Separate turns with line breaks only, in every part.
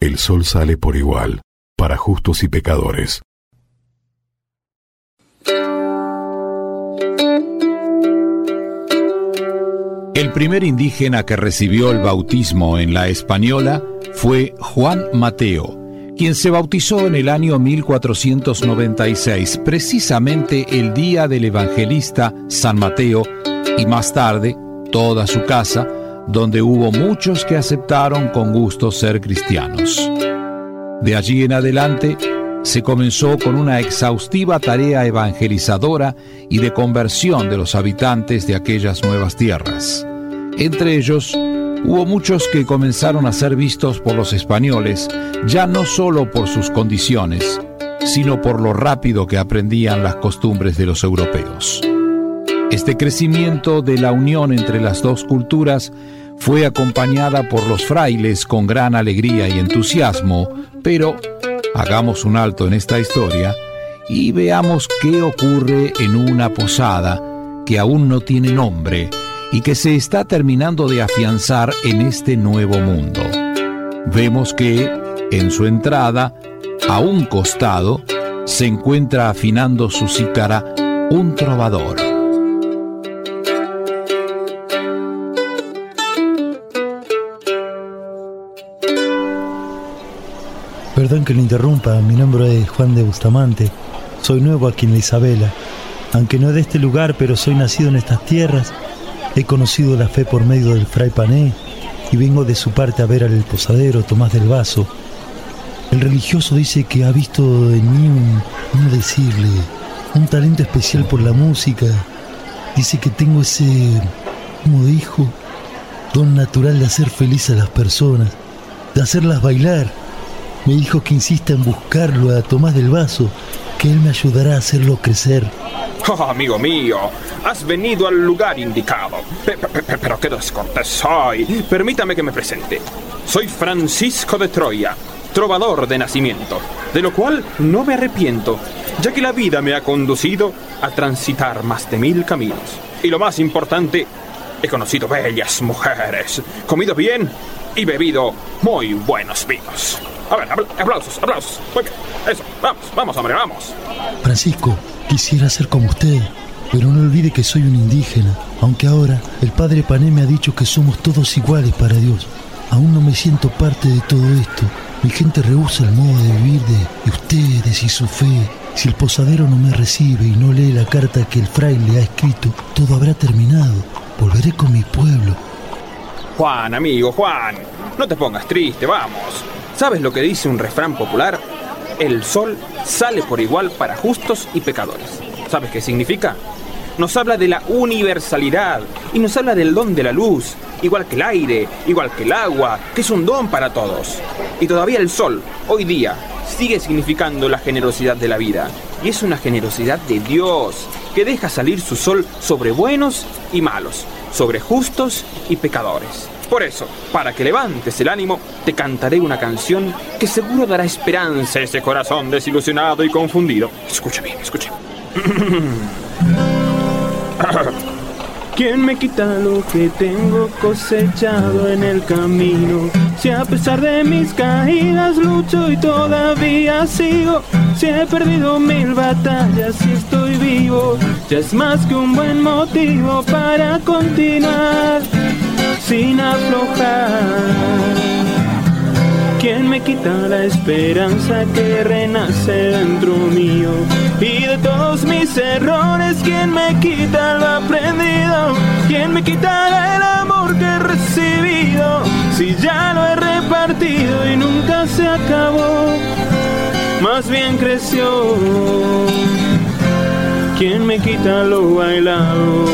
El sol sale por igual, para justos y pecadores.
El primer indígena que recibió el bautismo en la española fue Juan Mateo, quien se bautizó en el año 1496, precisamente el día del evangelista San Mateo, y más tarde toda su casa, donde hubo muchos que aceptaron con gusto ser cristianos. De allí en adelante, se comenzó con una exhaustiva tarea evangelizadora y de conversión de los habitantes de aquellas nuevas tierras. Entre ellos, hubo muchos que comenzaron a ser vistos por los españoles, ya no solo por sus condiciones, sino por lo rápido que aprendían las costumbres de los europeos. Este crecimiento de la unión entre las dos culturas fue acompañada por los frailes con gran alegría y entusiasmo, pero hagamos un alto en esta historia y veamos qué ocurre en una posada que aún no tiene nombre y que se está terminando de afianzar en este nuevo mundo. Vemos que, en su entrada, a un costado, se encuentra afinando su cítara un trovador.
Perdón que lo interrumpa, mi nombre es Juan de Bustamante. Soy nuevo aquí en la Isabela. Aunque no de este lugar, pero soy nacido en estas tierras. He conocido la fe por medio del fray Pané y vengo de su parte a ver al posadero Tomás del Vaso. El religioso dice que ha visto en mí un, ¿cómo decirle? Un talento especial por la música. Dice que tengo ese, como dijo, don natural de hacer feliz a las personas, de hacerlas bailar me dijo que insista en buscarlo a Tomás del Vaso, que él me ayudará a hacerlo crecer.
Oh, amigo mío, has venido al lugar indicado. Pero qué descortés soy. Permítame que me presente. Soy Francisco de Troya, trovador de nacimiento, de lo cual no me arrepiento, ya que la vida me ha conducido a transitar más de mil caminos. Y lo más importante, he conocido bellas mujeres, comido bien y bebido muy buenos vinos. A ver, aplausos, aplausos. Eso, vamos, vamos, hombre, vamos.
Francisco, quisiera ser como usted, pero no olvide que soy un indígena, aunque ahora el padre Pané me ha dicho que somos todos iguales para Dios. Aún no me siento parte de todo esto. Mi gente rehúsa el modo de vivir de, ustedes y su fe. Si el posadero no me recibe y no lee la carta que el fraile ha escrito, todo habrá terminado. Volveré con mi pueblo.
Juan, amigo, Juan, no te pongas triste, vamos. ¿Sabes lo que dice un refrán popular? El sol sale por igual para justos y pecadores. ¿Sabes qué significa? Nos habla de la universalidad y nos habla del don de la luz, igual que el aire, igual que el agua, que es un don para todos. Y todavía el sol, hoy día, sigue significando la generosidad de la vida. Y es una generosidad de Dios, que deja salir su sol sobre buenos y malos, sobre justos y pecadores. Por eso, para que levantes el ánimo, te cantaré una canción que seguro dará esperanza a ese corazón desilusionado y confundido. Escucha bien, escucha. ¿Quién me quita lo que tengo cosechado en el camino? Si a pesar de mis caídas lucho y todavía sigo, si he perdido mil batallas y estoy vivo, ya es más que un buen motivo para continuar sin aflojar. ¿Quién me quita la esperanza que renace dentro mío? Y de todos mis errores, ¿quién me quita lo aprendido? ¿Quién me quita el amor más bien creció. ¿Quién me quita lo bailado?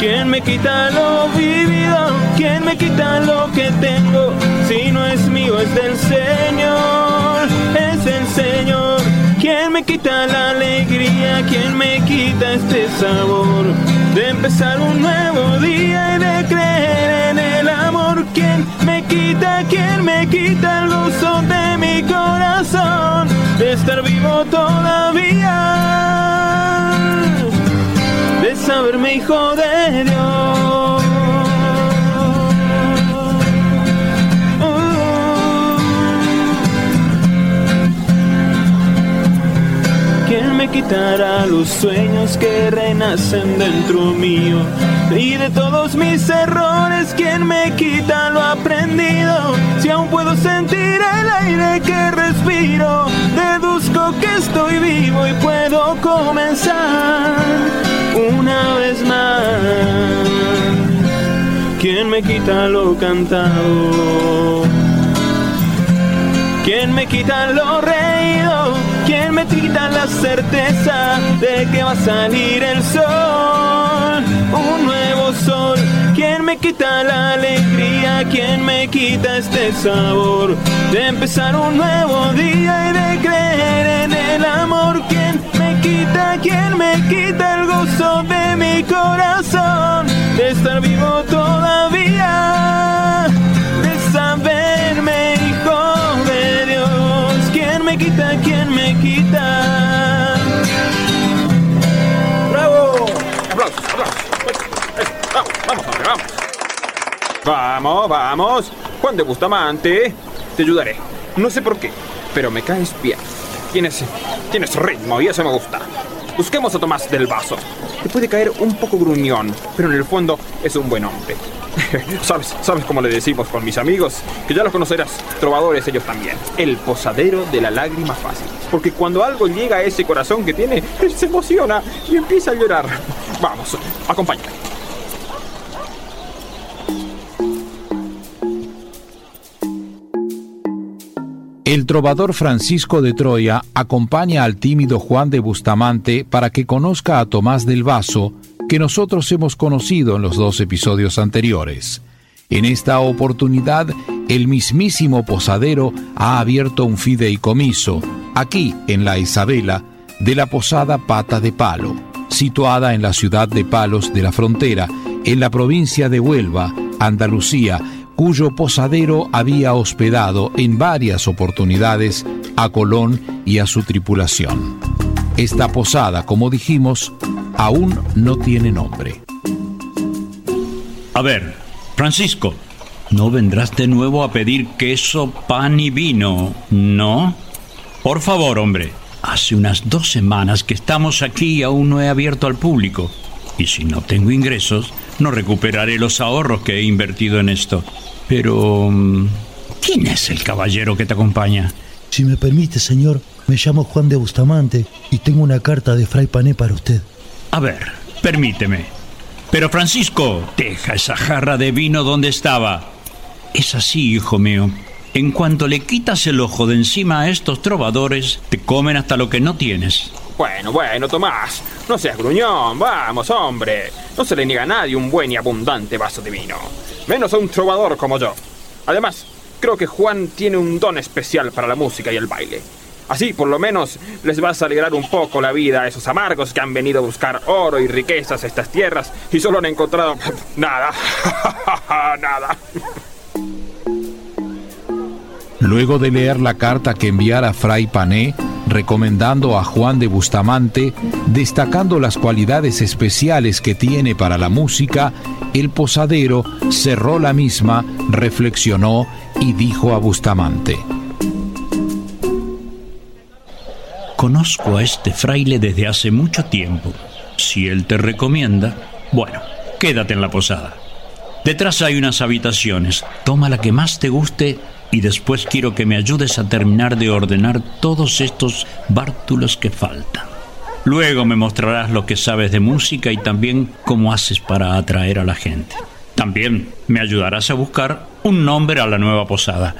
¿Quién me quita lo vivido? ¿Quién me quita lo que tengo? Si no es mío, es del Señor, es el Señor. ¿Quién me quita la alegría? ¿Quién me quita este sabor? De empezar un nuevo día y de creer en el amor. ¿Quién me quita? ¿Quién me quita el gozo de mi corazón? De estar vivo todavía de saberme hijo de Dios. Quitará los sueños que renacen dentro mío. Y de todos mis errores, ¿quién me quita lo aprendido? Si aún puedo sentir el aire que respiro, deduzco que estoy vivo y puedo comenzar una vez más. ¿Quién me quita lo cantado? ¿Quién me quita lo reído? ¿Quién me quita la certeza de que va a salir el sol? Un nuevo sol. ¿Quién me quita la alegría? ¿Quién me quita este sabor? De empezar un nuevo día y de creer en el amor. ¿Quién me quita? ¿Quién me quita el gozo de mi corazón? De estar vivo todavía.
Vamos, vamos. Juan de Bustamante, te ayudaré. No sé por qué, pero me caes bien. Tienes, tienes ritmo y eso me gusta. Busquemos a Tomás del Vaso. Te puede caer un poco gruñón, pero en el fondo es un buen hombre. ¿Sabes, ¿Sabes cómo le decimos con mis amigos? Que ya los conocerás, trovadores ellos también. El posadero de la lágrima fácil. Porque cuando algo llega a ese corazón que tiene, él se emociona y empieza a llorar. Vamos, acompáñame.
El trovador Francisco de Troya acompaña al tímido Juan de Bustamante para que conozca a Tomás del Vaso, que nosotros hemos conocido en los dos episodios anteriores. En esta oportunidad, el mismísimo posadero ha abierto un fideicomiso, aquí en la Isabela, de la posada Pata de Palo, situada en la ciudad de Palos de la Frontera, en la provincia de Huelva, Andalucía, cuyo posadero había hospedado en varias oportunidades a Colón y a su tripulación. Esta posada, como dijimos, aún no tiene nombre.
A ver, Francisco, no vendrás de nuevo a pedir queso, pan y vino, ¿no? Por favor, hombre. Hace unas dos semanas que estamos aquí y aún no he abierto al público. Y si no tengo ingresos, no recuperaré los ahorros que he invertido en esto. Pero... mm, ¿Quién es el caballero que te acompaña?
Si me permite, señor, me llamo Juan de Bustamante y tengo una carta de Fray Pané para usted.
A ver, permíteme. Pero Francisco, deja esa jarra de vino donde estaba. Es así, hijo mío. En cuanto le quitas el ojo de encima a estos trovadores, te comen hasta lo que no tienes.
Bueno, bueno, Tomás, no seas gruñón, vamos, hombre. No se le niega a nadie un buen y abundante vaso de vino. Menos a un trovador como yo. Además, creo que Juan tiene un don especial para la música y el baile. Así, por lo menos, les vas a alegrar un poco la vida a esos amargos que han venido a buscar oro y riquezas a estas tierras y solo han encontrado nada. nada.
Luego de leer la carta que enviara Fray Pané, recomendando a Juan de Bustamante, destacando las cualidades especiales que tiene para la música, el posadero cerró la misma, reflexionó y dijo a Bustamante.
Conozco a este fraile desde hace mucho tiempo. Si él te recomienda, bueno, quédate en la posada. Detrás hay unas habitaciones. Toma la que más te guste y después quiero que me ayudes a terminar de ordenar todos estos bártulos que faltan. Luego me mostrarás lo que sabes de música y también cómo haces para atraer a la gente. También me ayudarás a buscar un nombre a la nueva posada.